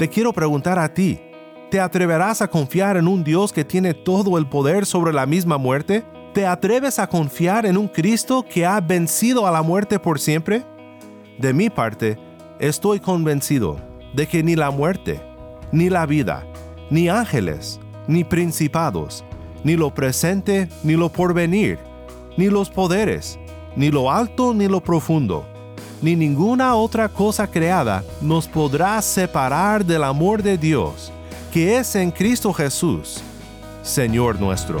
Te quiero preguntar a ti, ¿te atreverás a confiar en un Dios que tiene todo el poder sobre la misma muerte? ¿Te atreves a confiar en un Cristo que ha vencido a la muerte por siempre? De mi parte, estoy convencido de que ni la muerte, ni la vida, ni ángeles, ni principados, ni lo presente, ni lo porvenir, ni los poderes, ni lo alto, ni lo profundo, ni ninguna otra cosa creada nos podrá separar del amor de Dios, que es en Cristo Jesús, Señor nuestro.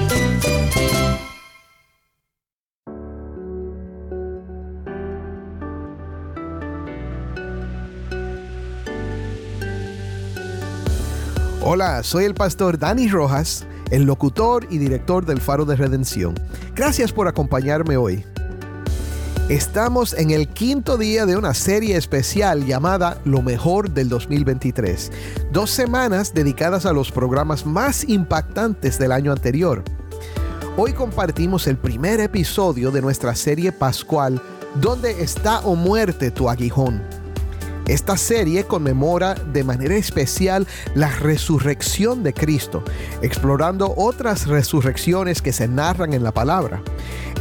Hola, soy el pastor Dani Rojas, el locutor y director del Faro de Redención. Gracias por acompañarme hoy. Estamos en el quinto día de una serie especial llamada Lo mejor del 2023. Dos semanas dedicadas a los programas más impactantes del año anterior. Hoy compartimos el primer episodio de nuestra serie pascual ¿Dónde está o muerte tu aguijón? Esta serie conmemora de manera especial la resurrección de Cristo, explorando otras resurrecciones que se narran en la palabra.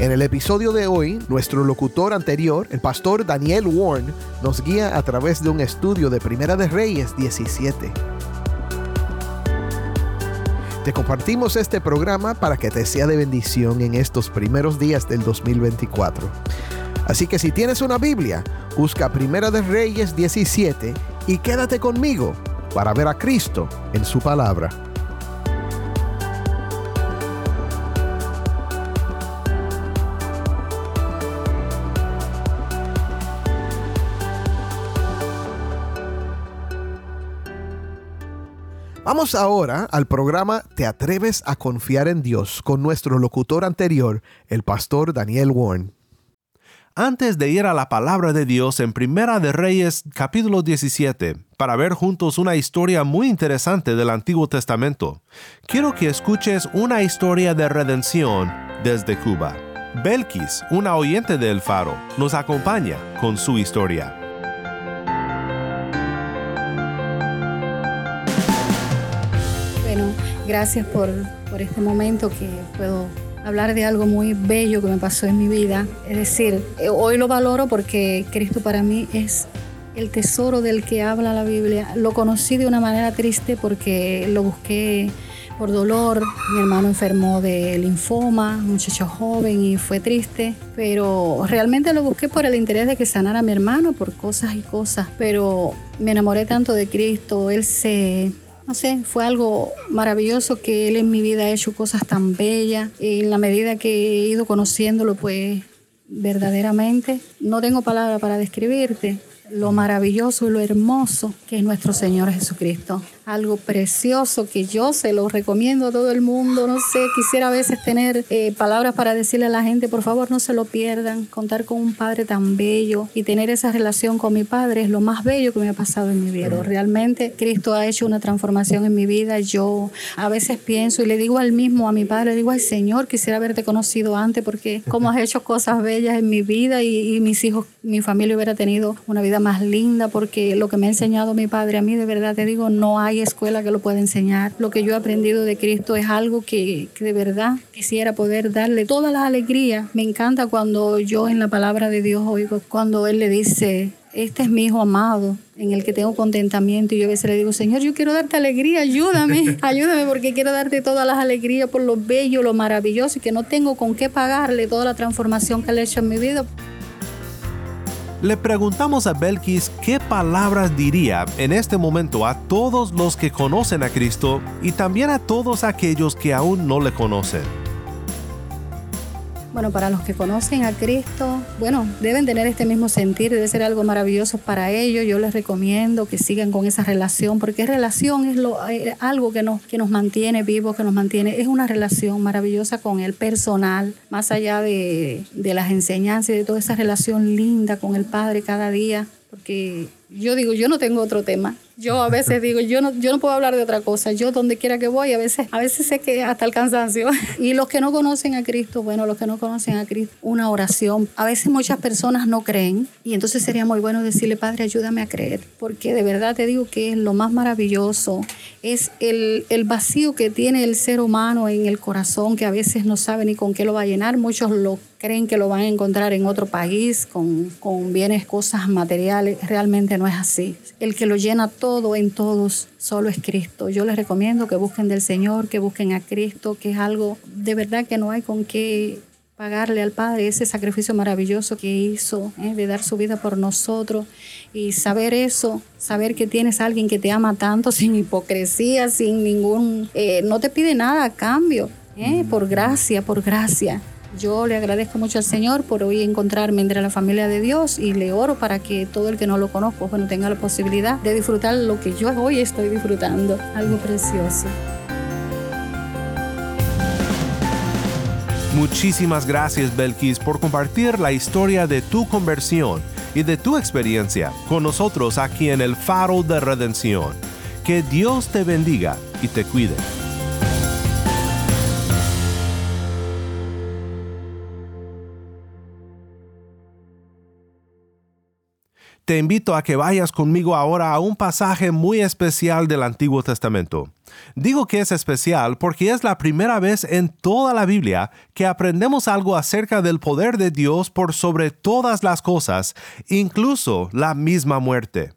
En el episodio de hoy, nuestro locutor anterior, el pastor Daniel Warren, nos guía a través de un estudio de Primera de Reyes 17. Te compartimos este programa para que te sea de bendición en estos primeros días del 2024. Así que si tienes una Biblia, busca Primera de Reyes 17 y quédate conmigo para ver a Cristo en su palabra. Vamos ahora al programa Te atreves a confiar en Dios con nuestro locutor anterior, el pastor Daniel Warren. Antes de ir a la palabra de Dios en Primera de Reyes capítulo 17, para ver juntos una historia muy interesante del Antiguo Testamento, quiero que escuches una historia de redención desde Cuba. Belkis, una oyente del Faro, nos acompaña con su historia. Bueno, gracias por, por este momento que puedo hablar de algo muy bello que me pasó en mi vida. Es decir, eh, hoy lo valoro porque Cristo para mí es el tesoro del que habla la Biblia. Lo conocí de una manera triste porque lo busqué por dolor. Mi hermano enfermó de linfoma, muchacho joven y fue triste, pero realmente lo busqué por el interés de que sanara a mi hermano por cosas y cosas, pero me enamoré tanto de Cristo, él se no sé, fue algo maravilloso que él en mi vida ha hecho cosas tan bellas. En la medida que he ido conociéndolo, pues verdaderamente no tengo palabra para describirte lo maravilloso y lo hermoso que es nuestro Señor Jesucristo algo precioso que yo se lo recomiendo a todo el mundo. No sé, quisiera a veces tener eh, palabras para decirle a la gente, por favor no se lo pierdan, contar con un padre tan bello y tener esa relación con mi padre es lo más bello que me ha pasado en mi vida. Realmente Cristo ha hecho una transformación en mi vida. Yo a veces pienso y le digo al mismo, a mi padre, le digo, ay Señor, quisiera haberte conocido antes porque como has hecho cosas bellas en mi vida y, y mis hijos, mi familia hubiera tenido una vida más linda porque lo que me ha enseñado mi padre a mí, de verdad te digo, no hay escuela que lo pueda enseñar. Lo que yo he aprendido de Cristo es algo que, de verdad quisiera poder darle toda la alegría. Me encanta cuando yo en la palabra de Dios oigo, cuando Él le dice, este es mi hijo amado, en el que tengo contentamiento. Y yo a veces le digo, Señor, yo quiero darte alegría, ayúdame, ayúdame, porque quiero darte todas las alegrías por lo bello, lo maravilloso, y que no tengo con qué pagarle toda la transformación que Él ha hecho en mi vida. Le preguntamos a Belkis qué palabras diría en este momento a todos los que conocen a Cristo y también a todos aquellos que aún no le conocen. Bueno, para los que conocen a Cristo, bueno, deben tener este mismo sentir, debe ser algo maravilloso para ellos. Yo les recomiendo que sigan con esa relación, porque relación es lo, eh, algo que nos, que nos mantiene vivos, que nos mantiene, es una relación maravillosa con el personal, más allá de, de las enseñanzas y de toda esa relación linda con el Padre cada día, porque yo digo, yo no tengo otro tema. Yo a veces digo, yo no, yo no puedo hablar de otra cosa. Yo donde quiera que voy, a veces, a veces sé que hasta el cansancio. Y los que no conocen a Cristo, bueno, los que no conocen a Cristo, una oración. A veces muchas personas no creen y entonces sería muy bueno decirle, Padre, ayúdame a creer. Porque de verdad te digo que es lo más maravilloso es el, el vacío que tiene el ser humano en el corazón, que a veces no sabe ni con qué lo va a llenar. Muchos lo creen que lo van a encontrar en otro país con, con bienes, cosas materiales. Realmente no es así. El que lo llena todo en todos solo es Cristo. Yo les recomiendo que busquen del Señor, que busquen a Cristo, que es algo de verdad que no hay con qué pagarle al Padre ese sacrificio maravilloso que hizo, ¿eh? de dar su vida por nosotros y saber eso, saber que tienes a alguien que te ama tanto sin hipocresía, sin ningún, eh, no te pide nada a cambio, ¿eh? por gracia, por gracia. Yo le agradezco mucho al Señor por hoy encontrarme entre la familia de Dios y le oro para que todo el que no lo conozca, bueno, tenga la posibilidad de disfrutar lo que yo hoy estoy disfrutando, algo precioso. Muchísimas gracias Belkis por compartir la historia de tu conversión y de tu experiencia con nosotros aquí en el Faro de Redención. Que Dios te bendiga y te cuide. Te invito a que vayas conmigo ahora a un pasaje muy especial del Antiguo Testamento. Digo que es especial porque es la primera vez en toda la Biblia que aprendemos algo acerca del poder de Dios por sobre todas las cosas, incluso la misma muerte.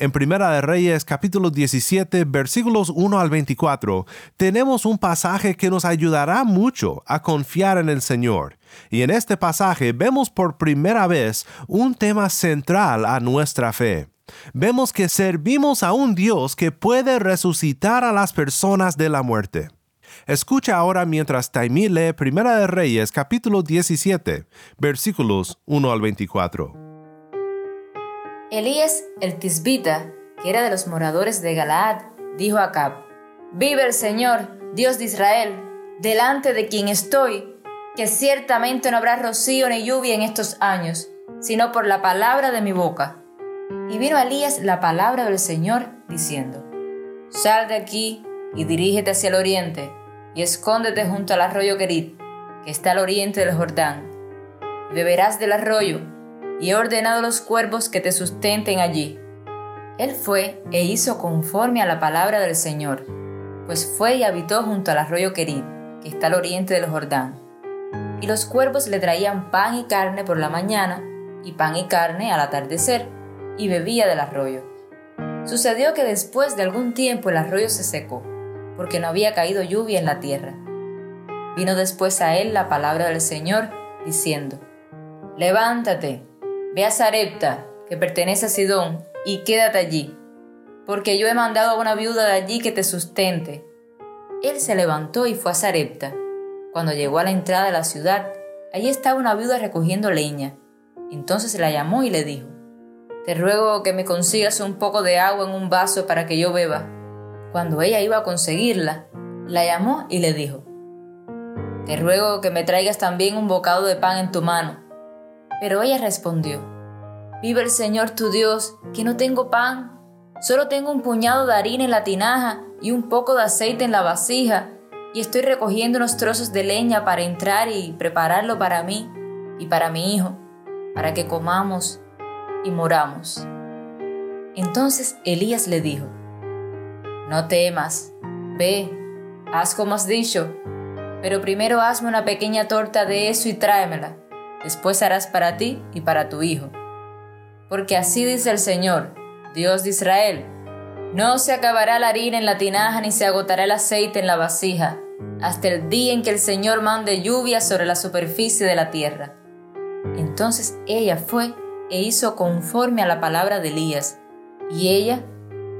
En Primera de Reyes capítulo 17 versículos 1 al 24 tenemos un pasaje que nos ayudará mucho a confiar en el Señor. Y en este pasaje vemos por primera vez un tema central a nuestra fe. Vemos que servimos a un Dios que puede resucitar a las personas de la muerte. Escucha ahora mientras Taimí lee Primera de Reyes capítulo 17 versículos 1 al 24. Elías el tisbita, que era de los moradores de Galaad, dijo a Acab, Vive el Señor, Dios de Israel, delante de quien estoy, que ciertamente no habrá rocío ni lluvia en estos años, sino por la palabra de mi boca. Y vino Elías la palabra del Señor, diciendo, Sal de aquí y dirígete hacia el oriente, y escóndete junto al arroyo Kerit, que está al oriente del Jordán. beberás del arroyo, y he ordenado los cuervos que te sustenten allí. Él fue e hizo conforme a la palabra del Señor, pues fue y habitó junto al arroyo Querid, que está al oriente del Jordán. Y los cuervos le traían pan y carne por la mañana, y pan y carne al atardecer, y bebía del arroyo. Sucedió que después de algún tiempo el arroyo se secó, porque no había caído lluvia en la tierra. Vino después a él la palabra del Señor, diciendo, Levántate, Ve a Sarepta, que pertenece a Sidón, y quédate allí, porque yo he mandado a una viuda de allí que te sustente. Él se levantó y fue a Sarepta. Cuando llegó a la entrada de la ciudad, allí estaba una viuda recogiendo leña. Entonces la llamó y le dijo, Te ruego que me consigas un poco de agua en un vaso para que yo beba. Cuando ella iba a conseguirla, la llamó y le dijo, Te ruego que me traigas también un bocado de pan en tu mano pero ella respondió, Vive el Señor tu Dios, que no tengo pan, solo tengo un puñado de harina en la tinaja y un poco de aceite en la vasija, y estoy recogiendo unos trozos de leña para entrar y prepararlo para mí y para mi hijo, para que comamos y moramos. Entonces Elías le dijo, No temas, ve, haz como has dicho, pero primero hazme una pequeña torta de eso y tráemela después harás para ti y para tu hijo. Porque así dice el Señor, Dios de Israel, no se acabará la harina en la tinaja ni se agotará el aceite en la vasija, hasta el día en que el Señor mande lluvia sobre la superficie de la tierra. Entonces ella fue e hizo conforme a la palabra de Elías. Y ella,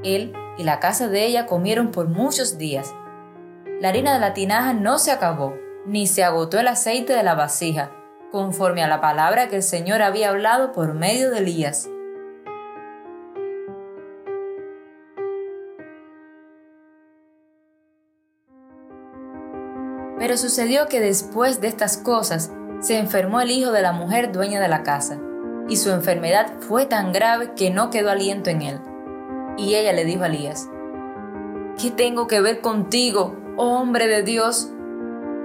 él y la casa de ella comieron por muchos días. La harina de la tinaja no se acabó, ni se agotó el aceite de la vasija, conforme a la palabra que el Señor había hablado por medio de Elías. Pero sucedió que después de estas cosas se enfermó el hijo de la mujer dueña de la casa, y su enfermedad fue tan grave que no quedó aliento en él. Y ella le dijo a Elías, ¿Qué tengo que ver contigo, oh hombre de Dios?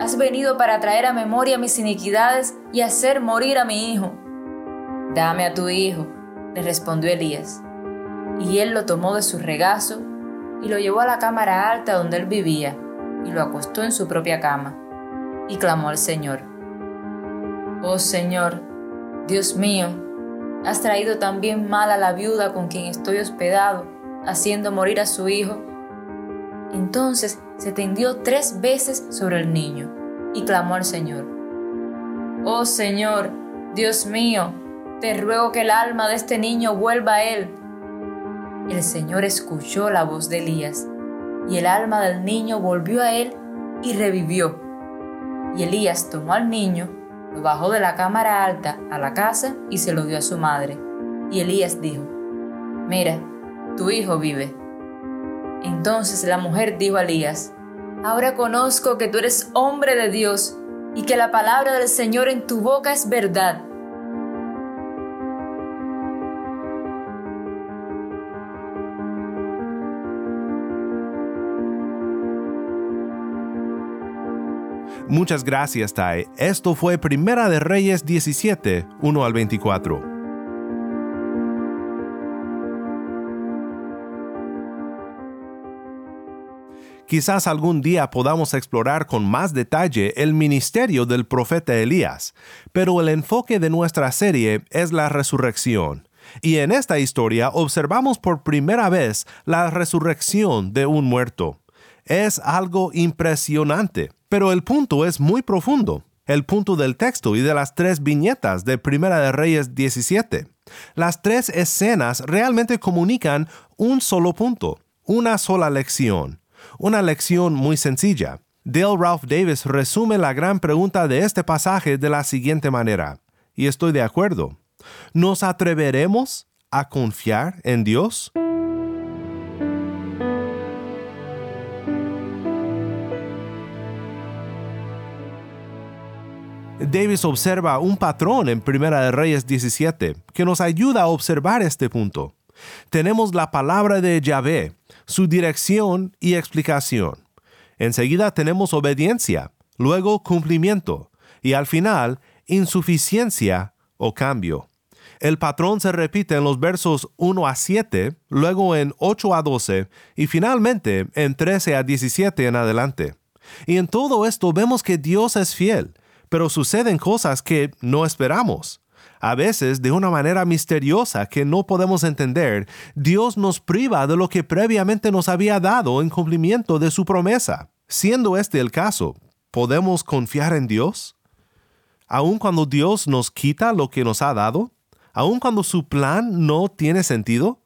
Has venido para traer a memoria mis iniquidades y hacer morir a mi hijo. Dame a tu hijo, le respondió Elías. Y él lo tomó de su regazo y lo llevó a la cámara alta donde él vivía y lo acostó en su propia cama, y clamó al Señor, Oh Señor, Dios mío, has traído también mal a la viuda con quien estoy hospedado, haciendo morir a su hijo. Entonces se tendió tres veces sobre el niño, y clamó al Señor, Oh Señor, Dios mío, te ruego que el alma de este niño vuelva a él. El Señor escuchó la voz de Elías y el alma del niño volvió a él y revivió. Y Elías tomó al niño, lo bajó de la cámara alta a la casa y se lo dio a su madre. Y Elías dijo, Mira, tu hijo vive. Entonces la mujer dijo a Elías, Ahora conozco que tú eres hombre de Dios y que la palabra del Señor en tu boca es verdad Muchas gracias, Tai. Esto fue Primera de Reyes 17, 1 al 24. Quizás algún día podamos explorar con más detalle el ministerio del profeta Elías, pero el enfoque de nuestra serie es la resurrección. Y en esta historia observamos por primera vez la resurrección de un muerto. Es algo impresionante. Pero el punto es muy profundo, el punto del texto y de las tres viñetas de Primera de Reyes 17. Las tres escenas realmente comunican un solo punto, una sola lección, una lección muy sencilla. Dale Ralph Davis resume la gran pregunta de este pasaje de la siguiente manera, y estoy de acuerdo. ¿Nos atreveremos a confiar en Dios? Davis observa un patrón en Primera de Reyes 17 que nos ayuda a observar este punto. Tenemos la palabra de Yahvé, su dirección y explicación. Enseguida tenemos obediencia, luego cumplimiento y al final insuficiencia o cambio. El patrón se repite en los versos 1 a 7, luego en 8 a 12 y finalmente en 13 a 17 en adelante. Y en todo esto vemos que Dios es fiel pero suceden cosas que no esperamos. A veces, de una manera misteriosa que no podemos entender, Dios nos priva de lo que previamente nos había dado en cumplimiento de su promesa. Siendo este el caso, ¿podemos confiar en Dios? ¿Aun cuando Dios nos quita lo que nos ha dado? ¿Aun cuando su plan no tiene sentido?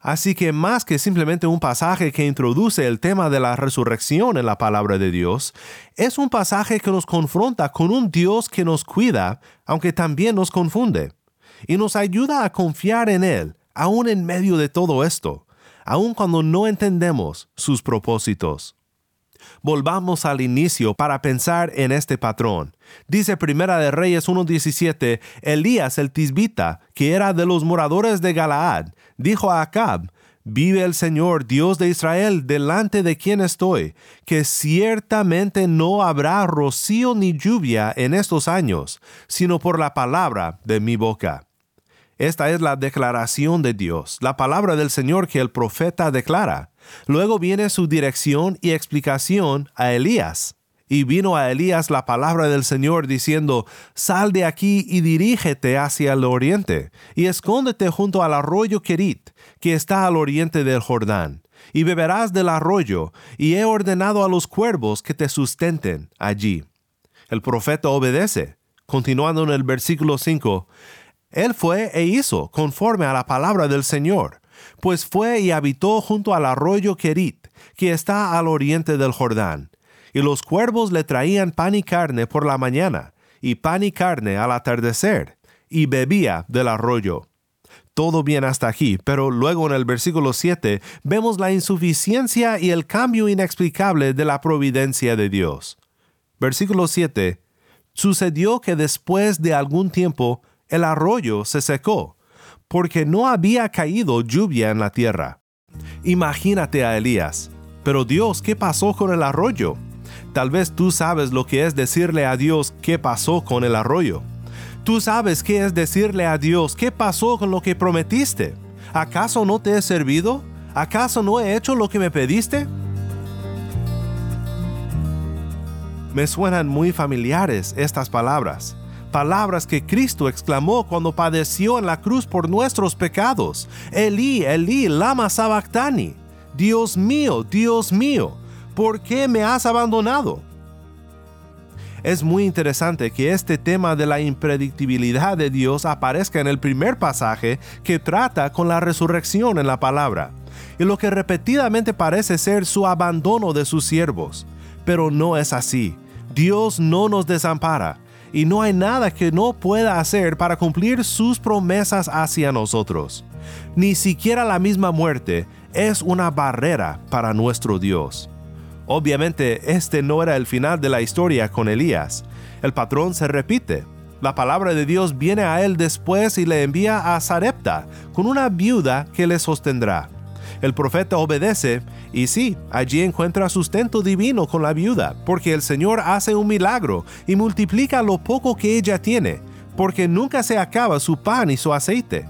Así que más que simplemente un pasaje que introduce el tema de la resurrección en la palabra de Dios, es un pasaje que nos confronta con un Dios que nos cuida, aunque también nos confunde, y nos ayuda a confiar en Él, aún en medio de todo esto, aun cuando no entendemos sus propósitos. Volvamos al inicio para pensar en este patrón. Dice Primera de Reyes 1.17, Elías el tisbita, que era de los moradores de Galaad, dijo a Acab, Vive el Señor, Dios de Israel, delante de quien estoy, que ciertamente no habrá rocío ni lluvia en estos años, sino por la palabra de mi boca. Esta es la declaración de Dios, la palabra del Señor que el profeta declara. Luego viene su dirección y explicación a Elías. Y vino a Elías la palabra del Señor diciendo, Sal de aquí y dirígete hacia el oriente, y escóndete junto al arroyo Kerit, que está al oriente del Jordán, y beberás del arroyo, y he ordenado a los cuervos que te sustenten allí. El profeta obedece. Continuando en el versículo 5, Él fue e hizo conforme a la palabra del Señor, pues fue y habitó junto al arroyo Kerit, que está al oriente del Jordán. Y los cuervos le traían pan y carne por la mañana, y pan y carne al atardecer, y bebía del arroyo. Todo bien hasta aquí, pero luego en el versículo 7 vemos la insuficiencia y el cambio inexplicable de la providencia de Dios. Versículo 7. Sucedió que después de algún tiempo el arroyo se secó, porque no había caído lluvia en la tierra. Imagínate a Elías. Pero Dios, ¿qué pasó con el arroyo? Tal vez tú sabes lo que es decirle a Dios qué pasó con el arroyo. Tú sabes qué es decirle a Dios qué pasó con lo que prometiste. ¿Acaso no te he servido? ¿Acaso no he hecho lo que me pediste? Me suenan muy familiares estas palabras palabras que Cristo exclamó cuando padeció en la cruz por nuestros pecados. Elí, Elí, lama sabactani. Dios mío, Dios mío, ¿por qué me has abandonado? Es muy interesante que este tema de la impredictibilidad de Dios aparezca en el primer pasaje que trata con la resurrección en la palabra, y lo que repetidamente parece ser su abandono de sus siervos. Pero no es así. Dios no nos desampara y no hay nada que no pueda hacer para cumplir sus promesas hacia nosotros. Ni siquiera la misma muerte es una barrera para nuestro Dios. Obviamente este no era el final de la historia con Elías. El patrón se repite. La palabra de Dios viene a él después y le envía a Sarepta con una viuda que le sostendrá. El profeta obedece y sí, allí encuentra sustento divino con la viuda, porque el Señor hace un milagro y multiplica lo poco que ella tiene, porque nunca se acaba su pan y su aceite.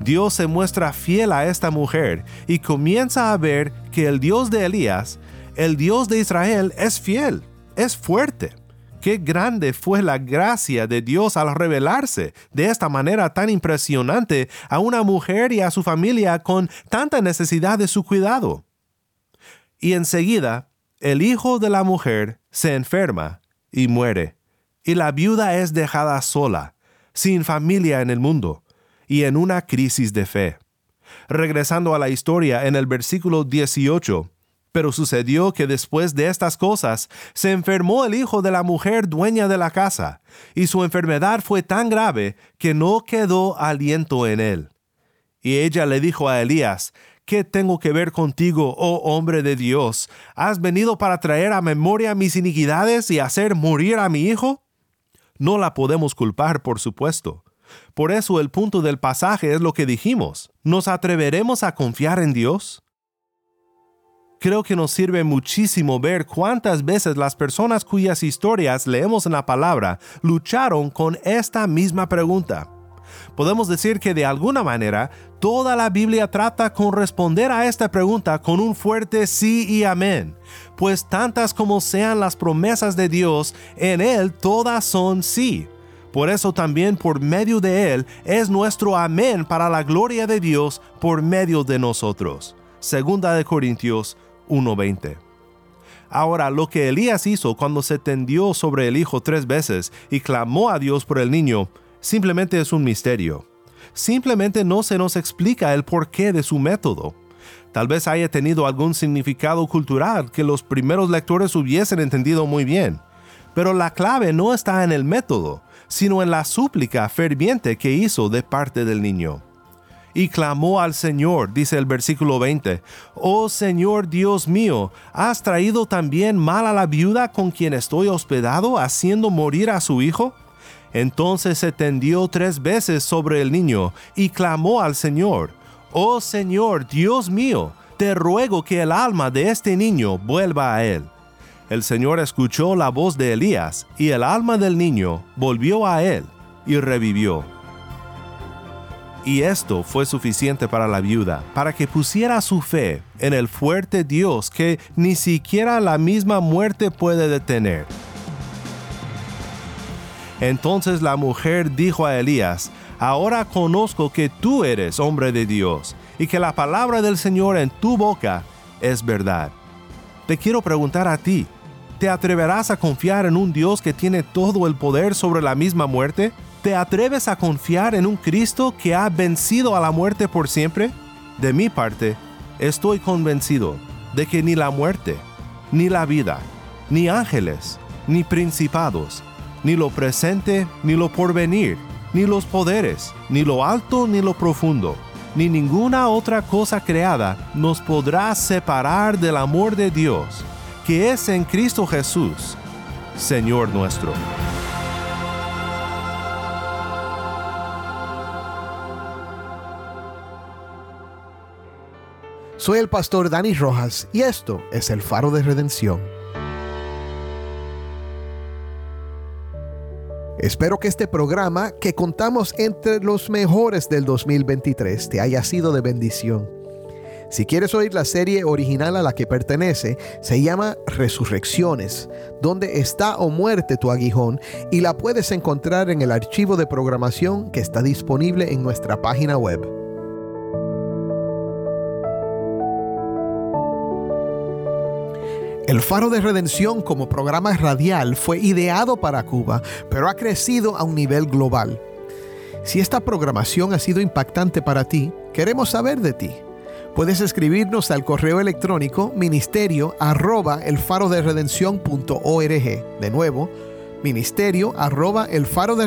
Dios se muestra fiel a esta mujer y comienza a ver que el Dios de Elías, el Dios de Israel, es fiel, es fuerte. Qué grande fue la gracia de Dios al revelarse de esta manera tan impresionante a una mujer y a su familia con tanta necesidad de su cuidado. Y enseguida, el hijo de la mujer se enferma y muere, y la viuda es dejada sola, sin familia en el mundo, y en una crisis de fe. Regresando a la historia en el versículo 18, pero sucedió que después de estas cosas se enfermó el hijo de la mujer dueña de la casa, y su enfermedad fue tan grave que no quedó aliento en él. Y ella le dijo a Elías, ¿Qué tengo que ver contigo, oh hombre de Dios? ¿Has venido para traer a memoria mis iniquidades y hacer morir a mi hijo? No la podemos culpar, por supuesto. Por eso el punto del pasaje es lo que dijimos. ¿Nos atreveremos a confiar en Dios? creo que nos sirve muchísimo ver cuántas veces las personas cuyas historias leemos en la palabra lucharon con esta misma pregunta. Podemos decir que de alguna manera toda la Biblia trata con responder a esta pregunta con un fuerte sí y amén, pues tantas como sean las promesas de Dios, en Él todas son sí. Por eso también por medio de Él es nuestro amén para la gloria de Dios por medio de nosotros. Segunda de Corintios 1.20. Ahora, lo que Elías hizo cuando se tendió sobre el hijo tres veces y clamó a Dios por el niño, simplemente es un misterio. Simplemente no se nos explica el porqué de su método. Tal vez haya tenido algún significado cultural que los primeros lectores hubiesen entendido muy bien. Pero la clave no está en el método, sino en la súplica ferviente que hizo de parte del niño y clamó al Señor, dice el versículo 20, Oh Señor Dios mío, ¿has traído también mal a la viuda con quien estoy hospedado, haciendo morir a su hijo? Entonces se tendió tres veces sobre el niño y clamó al Señor, Oh Señor Dios mío, te ruego que el alma de este niño vuelva a él. El Señor escuchó la voz de Elías, y el alma del niño volvió a él, y revivió. Y esto fue suficiente para la viuda, para que pusiera su fe en el fuerte Dios que ni siquiera la misma muerte puede detener. Entonces la mujer dijo a Elías, Ahora conozco que tú eres hombre de Dios, y que la palabra del Señor en tu boca es verdad. Te quiero preguntar a ti, ¿te atreverás a confiar en un Dios que tiene todo el poder sobre la misma muerte? ¿Te atreves a confiar en un Cristo que ha vencido a la muerte por siempre? De mi parte, estoy convencido de que ni la muerte, ni la vida, ni ángeles, ni principados, ni lo presente, ni lo porvenir, ni los poderes, ni lo alto, ni lo profundo, ni ninguna otra cosa creada nos podrá separar del amor de Dios, que es en Cristo Jesús, Señor nuestro. Soy el pastor Dani Rojas y esto es el faro de redención. Espero que este programa, que contamos entre los mejores del 2023, te haya sido de bendición. Si quieres oír la serie original a la que pertenece, se llama Resurrecciones, donde está o muerte tu aguijón, y la puedes encontrar en el archivo de programación que está disponible en nuestra página web. El Faro de Redención como programa radial fue ideado para Cuba, pero ha crecido a un nivel global. Si esta programación ha sido impactante para ti, queremos saber de ti. Puedes escribirnos al correo electrónico ministerio arroba el faro de De nuevo, ministerio arroba el faro de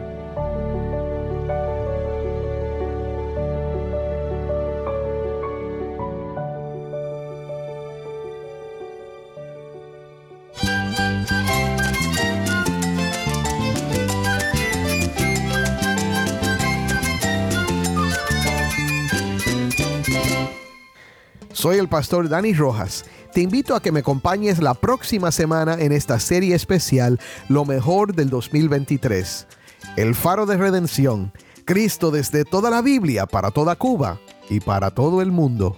Soy el pastor Dani Rojas. Te invito a que me acompañes la próxima semana en esta serie especial Lo mejor del 2023. El faro de redención. Cristo desde toda la Biblia para toda Cuba y para todo el mundo.